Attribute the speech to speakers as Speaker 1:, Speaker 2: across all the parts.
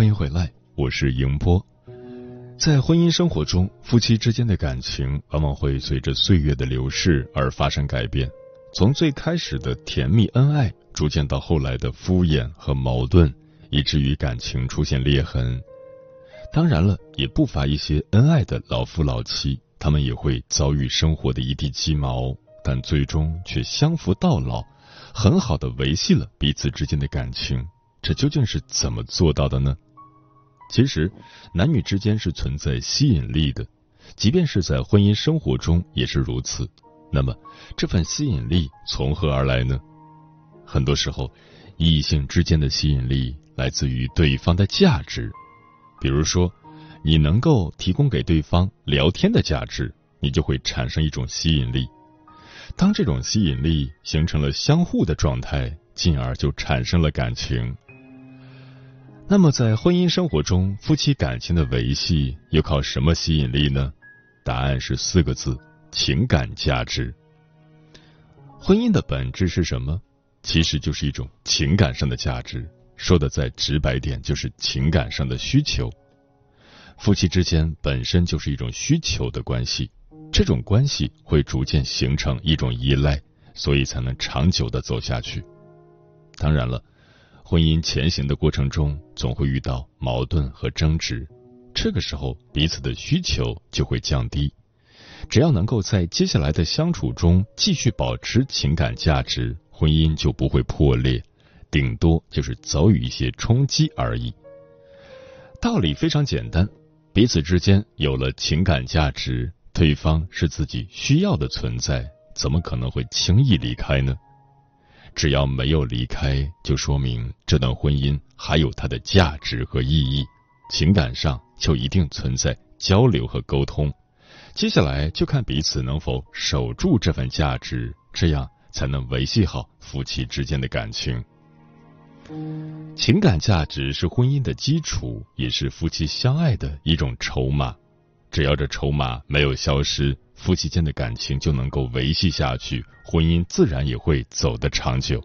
Speaker 1: 欢迎回来，我是迎波。在婚姻生活中，夫妻之间的感情往往会随着岁月的流逝而发生改变，从最开始的甜蜜恩爱，逐渐到后来的敷衍和矛盾，以至于感情出现裂痕。当然了，也不乏一些恩爱的老夫老妻，他们也会遭遇生活的一地鸡毛，但最终却相扶到老，很好的维系了彼此之间的感情。这究竟是怎么做到的呢？其实，男女之间是存在吸引力的，即便是在婚姻生活中也是如此。那么，这份吸引力从何而来呢？很多时候，异性之间的吸引力来自于对方的价值。比如说，你能够提供给对方聊天的价值，你就会产生一种吸引力。当这种吸引力形成了相互的状态，进而就产生了感情。那么，在婚姻生活中，夫妻感情的维系又靠什么吸引力呢？答案是四个字：情感价值。婚姻的本质是什么？其实就是一种情感上的价值。说的再直白点，就是情感上的需求。夫妻之间本身就是一种需求的关系，这种关系会逐渐形成一种依赖，所以才能长久的走下去。当然了。婚姻前行的过程中，总会遇到矛盾和争执，这个时候彼此的需求就会降低。只要能够在接下来的相处中继续保持情感价值，婚姻就不会破裂，顶多就是遭遇一些冲击而已。道理非常简单，彼此之间有了情感价值，对方是自己需要的存在，怎么可能会轻易离开呢？只要没有离开，就说明这段婚姻还有它的价值和意义，情感上就一定存在交流和沟通。接下来就看彼此能否守住这份价值，这样才能维系好夫妻之间的感情。情感价值是婚姻的基础，也是夫妻相爱的一种筹码。只要这筹码没有消失。夫妻间的感情就能够维系下去，婚姻自然也会走得长久。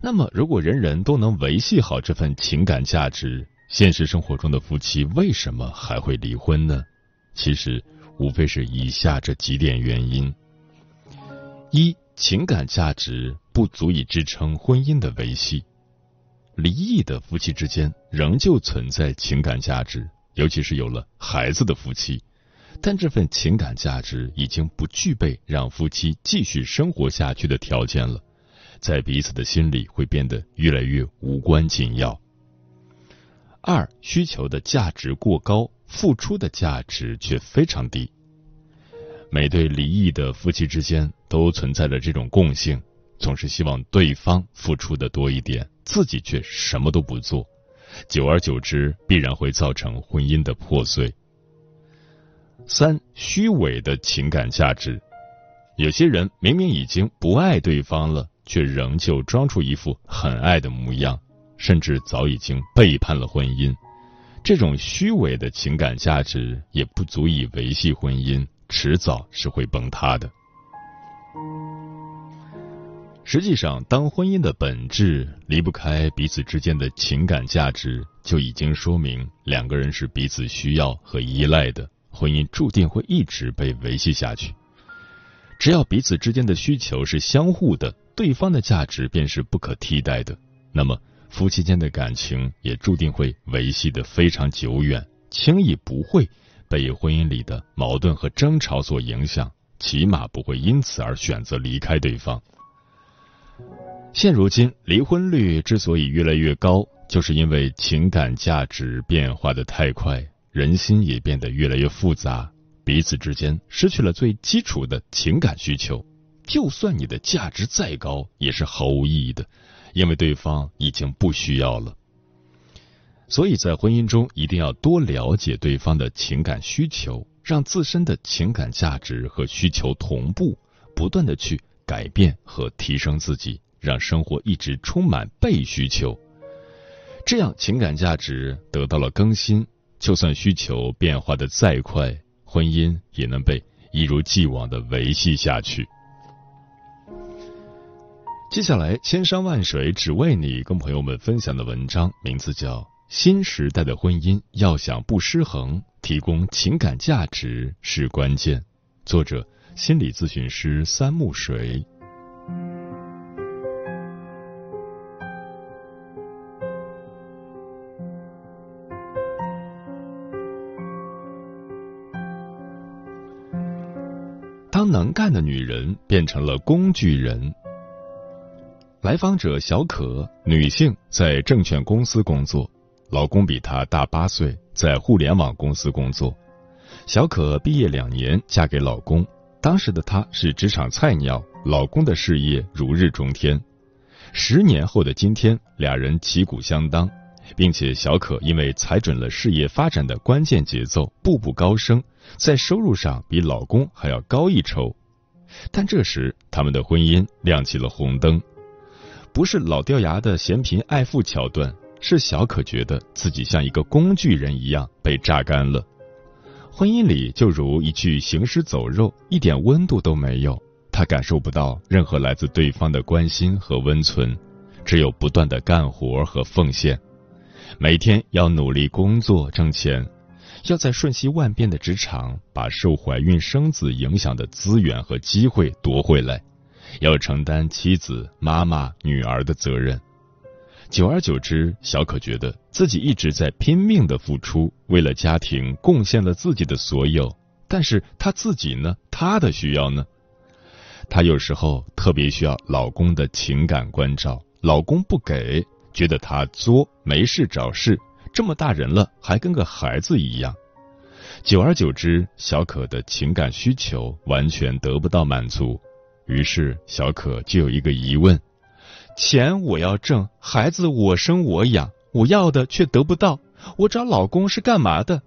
Speaker 1: 那么，如果人人都能维系好这份情感价值，现实生活中的夫妻为什么还会离婚呢？其实，无非是以下这几点原因：一、情感价值不足以支撑婚姻的维系；离异的夫妻之间仍旧存在情感价值，尤其是有了孩子的夫妻。但这份情感价值已经不具备让夫妻继续生活下去的条件了，在彼此的心里会变得越来越无关紧要。二、需求的价值过高，付出的价值却非常低。每对离异的夫妻之间都存在着这种共性，总是希望对方付出的多一点，自己却什么都不做，久而久之必然会造成婚姻的破碎。三虚伪的情感价值，有些人明明已经不爱对方了，却仍旧装出一副很爱的模样，甚至早已经背叛了婚姻。这种虚伪的情感价值也不足以维系婚姻，迟早是会崩塌的。实际上，当婚姻的本质离不开彼此之间的情感价值，就已经说明两个人是彼此需要和依赖的。婚姻注定会一直被维系下去。只要彼此之间的需求是相互的，对方的价值便是不可替代的，那么夫妻间的感情也注定会维系的非常久远，轻易不会被婚姻里的矛盾和争吵所影响，起码不会因此而选择离开对方。现如今，离婚率之所以越来越高，就是因为情感价值变化的太快，人心也变得越来越复杂，彼此之间失去了最基础的情感需求。就算你的价值再高，也是毫无意义的。因为对方已经不需要了，所以在婚姻中一定要多了解对方的情感需求，让自身的情感价值和需求同步，不断的去改变和提升自己，让生活一直充满被需求。这样情感价值得到了更新，就算需求变化的再快，婚姻也能被一如既往的维系下去。接下来，千山万水只为你，跟朋友们分享的文章名字叫《新时代的婚姻要想不失衡，提供情感价值是关键》，作者心理咨询师三木水。的女人变成了工具人。来访者小可，女性，在证券公司工作，老公比她大八岁，在互联网公司工作。小可毕业两年，嫁给老公，当时的她是职场菜鸟，老公的事业如日中天。十年后的今天，俩人旗鼓相当，并且小可因为踩准了事业发展的关键节奏，步步高升，在收入上比老公还要高一筹。但这时，他们的婚姻亮起了红灯。不是老掉牙的嫌贫爱富桥段，是小可觉得自己像一个工具人一样被榨干了。婚姻里就如一具行尸走肉，一点温度都没有。他感受不到任何来自对方的关心和温存，只有不断的干活和奉献。每天要努力工作挣钱，要在瞬息万变的职场把受怀孕生子影响的资源和机会夺回来。要承担妻子、妈妈、女儿的责任，久而久之，小可觉得自己一直在拼命的付出，为了家庭贡献了自己的所有。但是她自己呢？她的需要呢？她有时候特别需要老公的情感关照，老公不给，觉得她作，没事找事，这么大人了还跟个孩子一样。久而久之，小可的情感需求完全得不到满足。于是，小可就有一个疑问：钱我要挣，孩子我生我养，我要的却得不到，我找老公是干嘛的？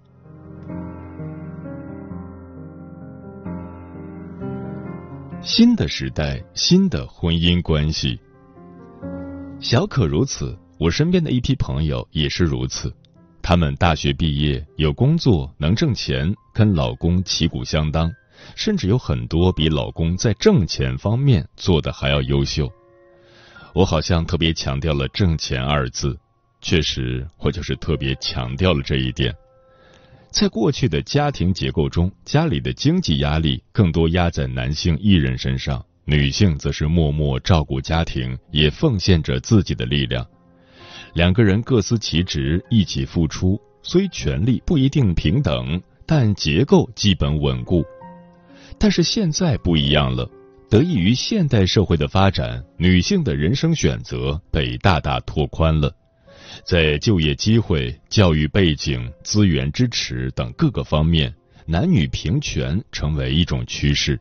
Speaker 1: 新的时代，新的婚姻关系。小可如此，我身边的一批朋友也是如此。他们大学毕业，有工作，能挣钱，跟老公旗鼓相当。甚至有很多比老公在挣钱方面做的还要优秀。我好像特别强调了“挣钱”二字，确实，我就是特别强调了这一点。在过去的家庭结构中，家里的经济压力更多压在男性一人身上，女性则是默默照顾家庭，也奉献着自己的力量。两个人各司其职，一起付出，虽权力不一定平等，但结构基本稳固。但是现在不一样了，得益于现代社会的发展，女性的人生选择被大大拓宽了，在就业机会、教育背景、资源支持等各个方面，男女平权成为一种趋势。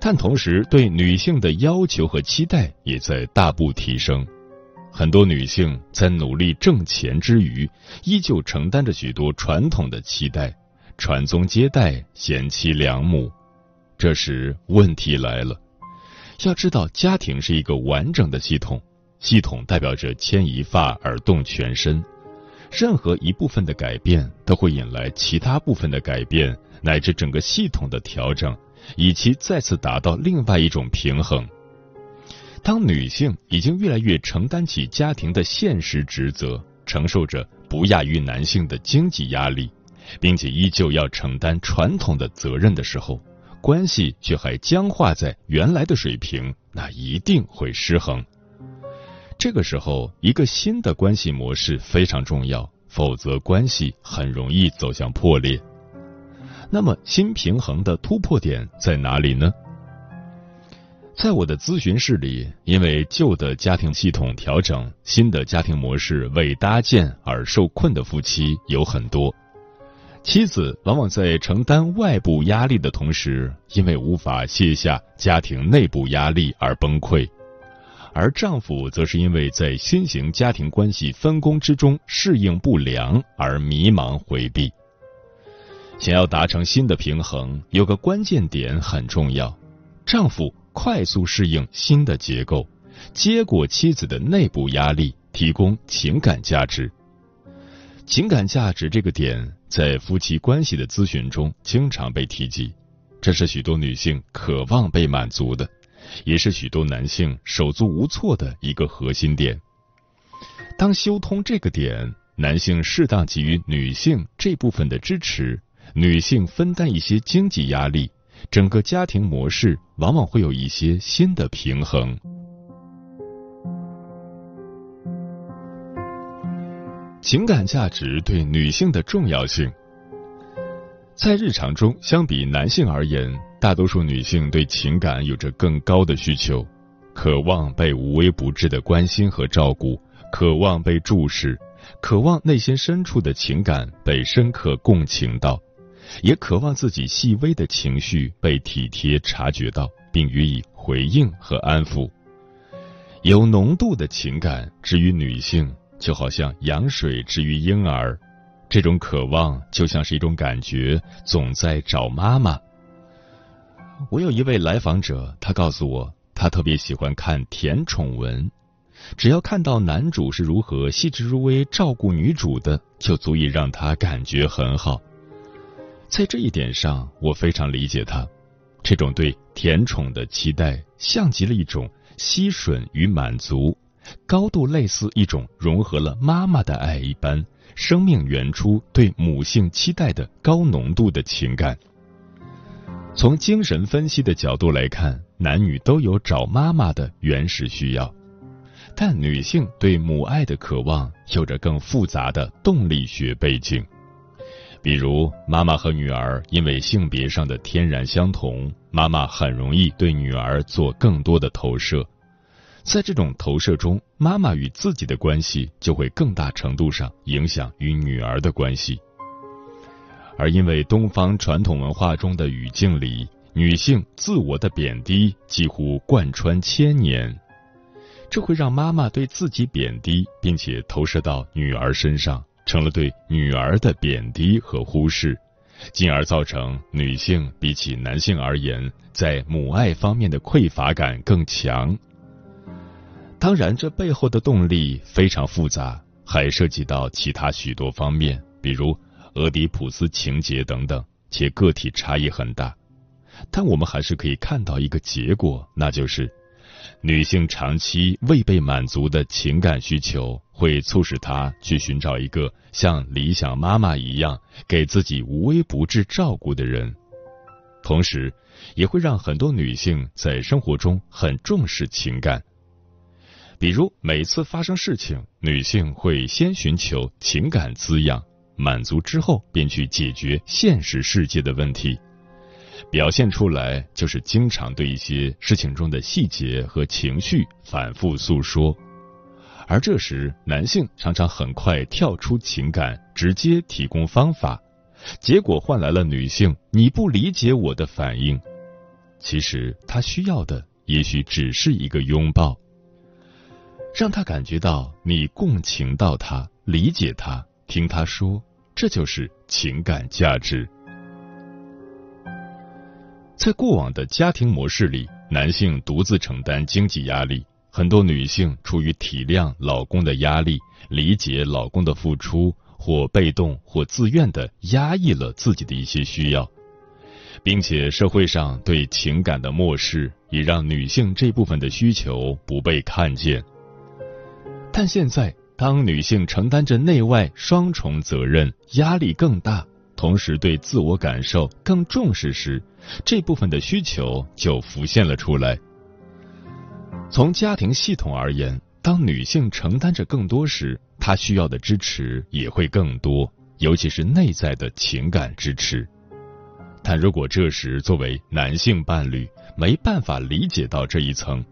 Speaker 1: 但同时，对女性的要求和期待也在大步提升，很多女性在努力挣钱之余，依旧承担着许多传统的期待。传宗接代、贤妻良母，这时问题来了。要知道，家庭是一个完整的系统，系统代表着牵一发而动全身。任何一部分的改变，都会引来其他部分的改变，乃至整个系统的调整，以其再次达到另外一种平衡。当女性已经越来越承担起家庭的现实职责，承受着不亚于男性的经济压力。并且依旧要承担传统的责任的时候，关系却还僵化在原来的水平，那一定会失衡。这个时候，一个新的关系模式非常重要，否则关系很容易走向破裂。那么，新平衡的突破点在哪里呢？在我的咨询室里，因为旧的家庭系统调整，新的家庭模式未搭建而受困的夫妻有很多。妻子往往在承担外部压力的同时，因为无法卸下家庭内部压力而崩溃；而丈夫则是因为在新型家庭关系分工之中适应不良而迷茫回避。想要达成新的平衡，有个关键点很重要：丈夫。快速适应新的结构，接过妻子的内部压力，提供情感价值。情感价值这个点在夫妻关系的咨询中经常被提及，这是许多女性渴望被满足的，也是许多男性手足无措的一个核心点。当修通这个点，男性适当给予女性这部分的支持，女性分担一些经济压力。整个家庭模式往往会有一些新的平衡。情感价值对女性的重要性，在日常中，相比男性而言，大多数女性对情感有着更高的需求，渴望被无微不至的关心和照顾，渴望被注视，渴望内心深处的情感被深刻共情到。也渴望自己细微的情绪被体贴察觉到，并予以回应和安抚。有浓度的情感之于女性，就好像羊水之于婴儿。这种渴望就像是一种感觉，总在找妈妈。我有一位来访者，他告诉我，他特别喜欢看甜宠文，只要看到男主是如何细致入微照顾女主的，就足以让他感觉很好。在这一点上，我非常理解他。这种对甜宠的期待，像极了一种吸吮与满足，高度类似一种融合了妈妈的爱一般，生命原初对母性期待的高浓度的情感。从精神分析的角度来看，男女都有找妈妈的原始需要，但女性对母爱的渴望有着更复杂的动力学背景。比如，妈妈和女儿因为性别上的天然相同，妈妈很容易对女儿做更多的投射，在这种投射中，妈妈与自己的关系就会更大程度上影响与女儿的关系。而因为东方传统文化中的语境里，女性自我的贬低几乎贯穿千年，这会让妈妈对自己贬低，并且投射到女儿身上。成了对女儿的贬低和忽视，进而造成女性比起男性而言，在母爱方面的匮乏感更强。当然，这背后的动力非常复杂，还涉及到其他许多方面，比如俄狄浦斯情节等等，且个体差异很大。但我们还是可以看到一个结果，那就是。女性长期未被满足的情感需求，会促使她去寻找一个像理想妈妈一样给自己无微不至照顾的人，同时，也会让很多女性在生活中很重视情感。比如，每次发生事情，女性会先寻求情感滋养，满足之后，便去解决现实世界的问题。表现出来就是经常对一些事情中的细节和情绪反复诉说，而这时男性常常很快跳出情感，直接提供方法，结果换来了女性“你不理解我的”反应。其实他需要的也许只是一个拥抱，让他感觉到你共情到他，理解他，听他说，这就是情感价值。在过往的家庭模式里，男性独自承担经济压力，很多女性出于体谅老公的压力，理解老公的付出，或被动或自愿的压抑了自己的一些需要，并且社会上对情感的漠视，也让女性这部分的需求不被看见。但现在，当女性承担着内外双重责任，压力更大。同时，对自我感受更重视时，这部分的需求就浮现了出来。从家庭系统而言，当女性承担着更多时，她需要的支持也会更多，尤其是内在的情感支持。但如果这时作为男性伴侣没办法理解到这一层，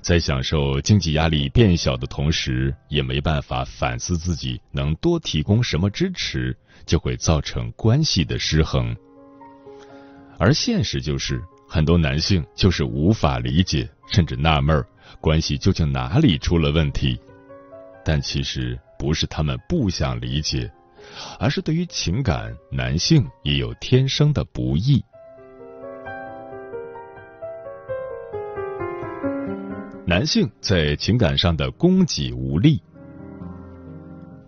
Speaker 1: 在享受经济压力变小的同时，也没办法反思自己能多提供什么支持，就会造成关系的失衡。而现实就是，很多男性就是无法理解，甚至纳闷，关系究竟哪里出了问题。但其实不是他们不想理解，而是对于情感，男性也有天生的不易。男性在情感上的供给无力，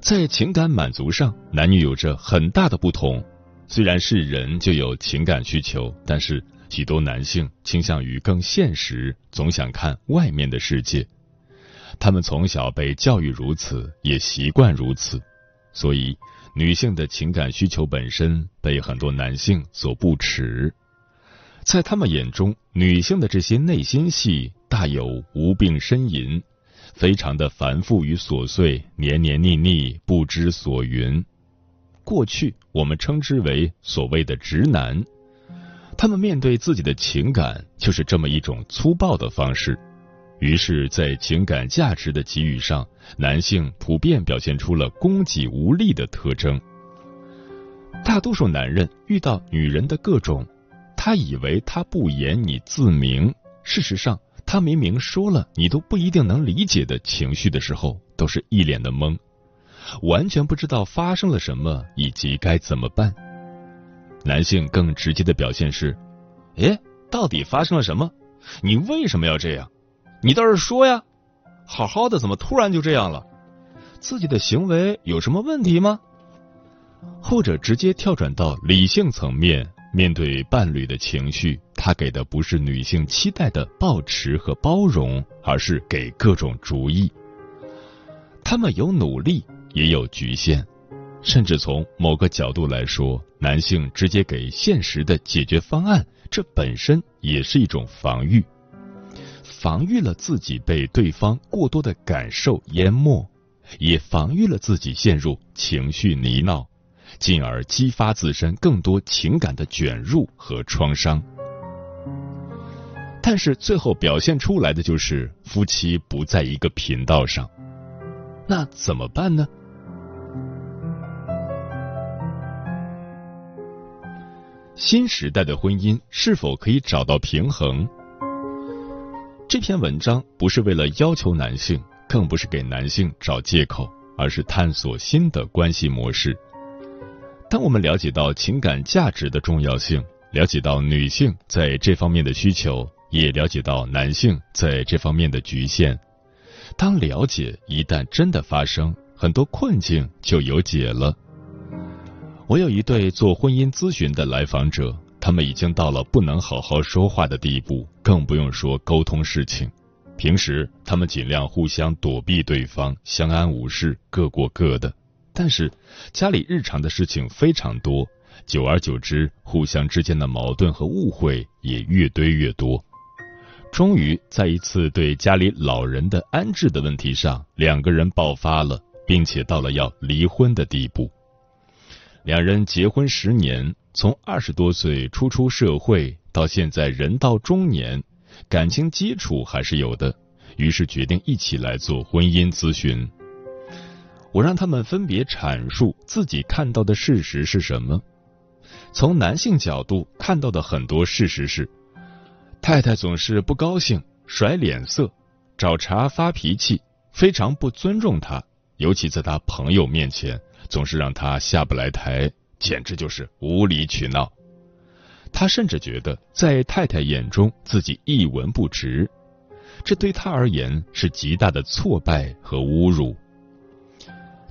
Speaker 1: 在情感满足上，男女有着很大的不同。虽然是人就有情感需求，但是许多男性倾向于更现实，总想看外面的世界。他们从小被教育如此，也习惯如此，所以女性的情感需求本身被很多男性所不齿。在他们眼中，女性的这些内心戏大有无病呻吟，非常的繁复与琐碎，黏黏腻腻，不知所云。过去我们称之为所谓的直男，他们面对自己的情感就是这么一种粗暴的方式。于是，在情感价值的给予上，男性普遍表现出了供给无力的特征。大多数男人遇到女人的各种。他以为他不言你自明，事实上他明明说了你都不一定能理解的情绪的时候，都是一脸的懵，完全不知道发生了什么以及该怎么办。男性更直接的表现是：哎，到底发生了什么？你为什么要这样？你倒是说呀！好好的怎么突然就这样了？自己的行为有什么问题吗？或者直接跳转到理性层面。面对伴侣的情绪，他给的不是女性期待的抱持和包容，而是给各种主意。他们有努力，也有局限，甚至从某个角度来说，男性直接给现实的解决方案，这本身也是一种防御，防御了自己被对方过多的感受淹没，也防御了自己陷入情绪泥淖。进而激发自身更多情感的卷入和创伤，但是最后表现出来的就是夫妻不在一个频道上，那怎么办呢？新时代的婚姻是否可以找到平衡？这篇文章不是为了要求男性，更不是给男性找借口，而是探索新的关系模式。当我们了解到情感价值的重要性，了解到女性在这方面的需求，也了解到男性在这方面的局限。当了解一旦真的发生，很多困境就有解了。我有一对做婚姻咨询的来访者，他们已经到了不能好好说话的地步，更不用说沟通事情。平时他们尽量互相躲避对方，相安无事，各过各的。但是家里日常的事情非常多，久而久之，互相之间的矛盾和误会也越堆越多。终于在一次对家里老人的安置的问题上，两个人爆发了，并且到了要离婚的地步。两人结婚十年，从二十多岁初出社会到现在人到中年，感情基础还是有的，于是决定一起来做婚姻咨询。我让他们分别阐述自己看到的事实是什么。从男性角度看到的很多事实是，太太总是不高兴、甩脸色、找茬、发脾气，非常不尊重他，尤其在他朋友面前，总是让他下不来台，简直就是无理取闹。他甚至觉得在太太眼中自己一文不值，这对他而言是极大的挫败和侮辱。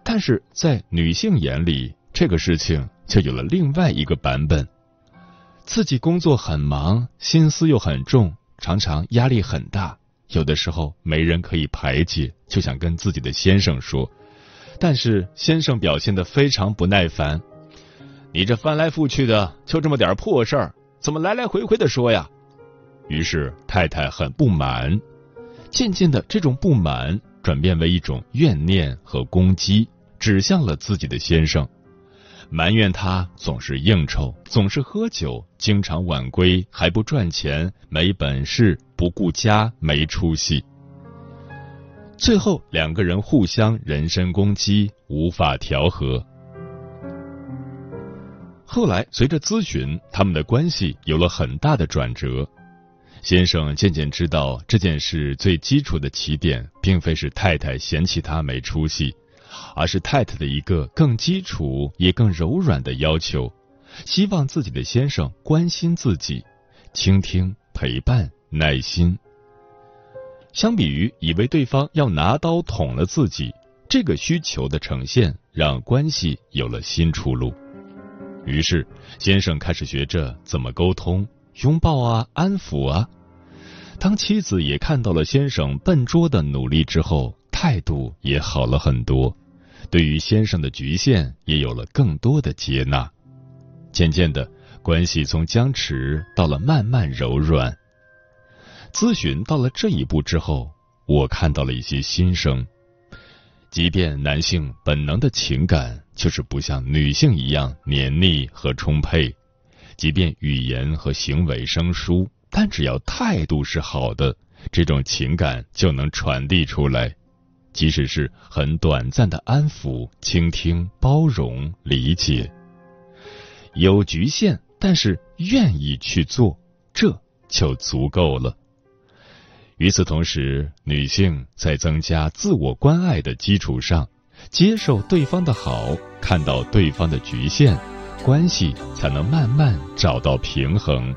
Speaker 1: 但是在女性眼里，这个事情却有了另外一个版本。自己工作很忙，心思又很重，常常压力很大，有的时候没人可以排解，就想跟自己的先生说。但是先生表现的非常不耐烦：“你这翻来覆去的，就这么点破事儿，怎么来来回回的说呀？”于是太太很不满，渐渐的这种不满。转变为一种怨念和攻击，指向了自己的先生，埋怨他总是应酬，总是喝酒，经常晚归，还不赚钱，没本事，不顾家，没出息。最后，两个人互相人身攻击，无法调和。后来，随着咨询，他们的关系有了很大的转折。先生渐渐知道这件事最基础的起点，并非是太太嫌弃他没出息，而是太太的一个更基础也更柔软的要求，希望自己的先生关心自己，倾听、陪伴、耐心。相比于以为对方要拿刀捅了自己，这个需求的呈现让关系有了新出路。于是，先生开始学着怎么沟通，拥抱啊，安抚啊。当妻子也看到了先生笨拙的努力之后，态度也好了很多，对于先生的局限也有了更多的接纳。渐渐的，关系从僵持到了慢慢柔软。咨询到了这一步之后，我看到了一些新生。即便男性本能的情感就是不像女性一样黏腻和充沛，即便语言和行为生疏，但只要态度是好的，这种情感就能传递出来。即使是很短暂的安抚、倾听、包容、理解，有局限，但是愿意去做，这就足够了。与此同时，女性在增加自我关爱的基础上，接受对方的好，看到对方的局限，关系才能慢慢找到平衡。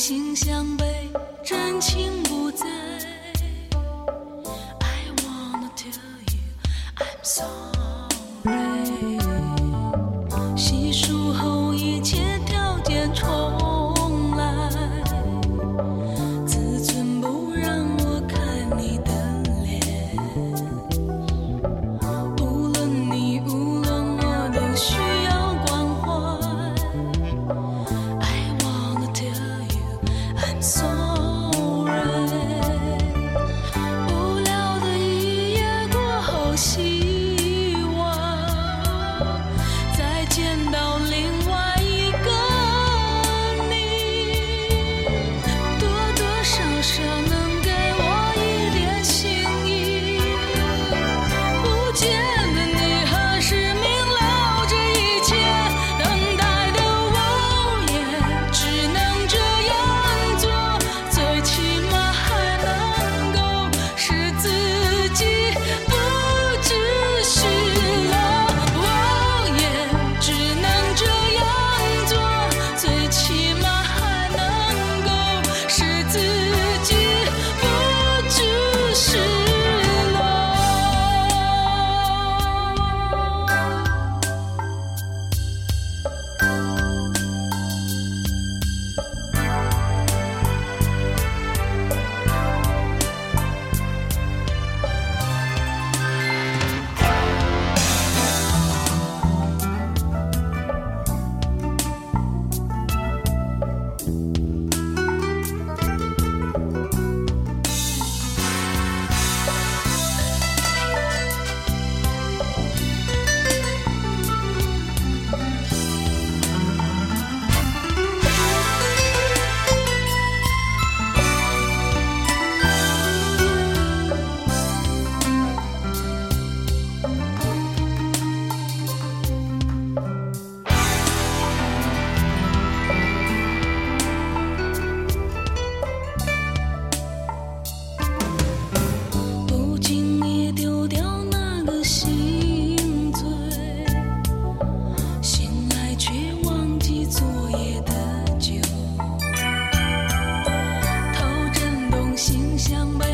Speaker 2: 心相背，真情。相背，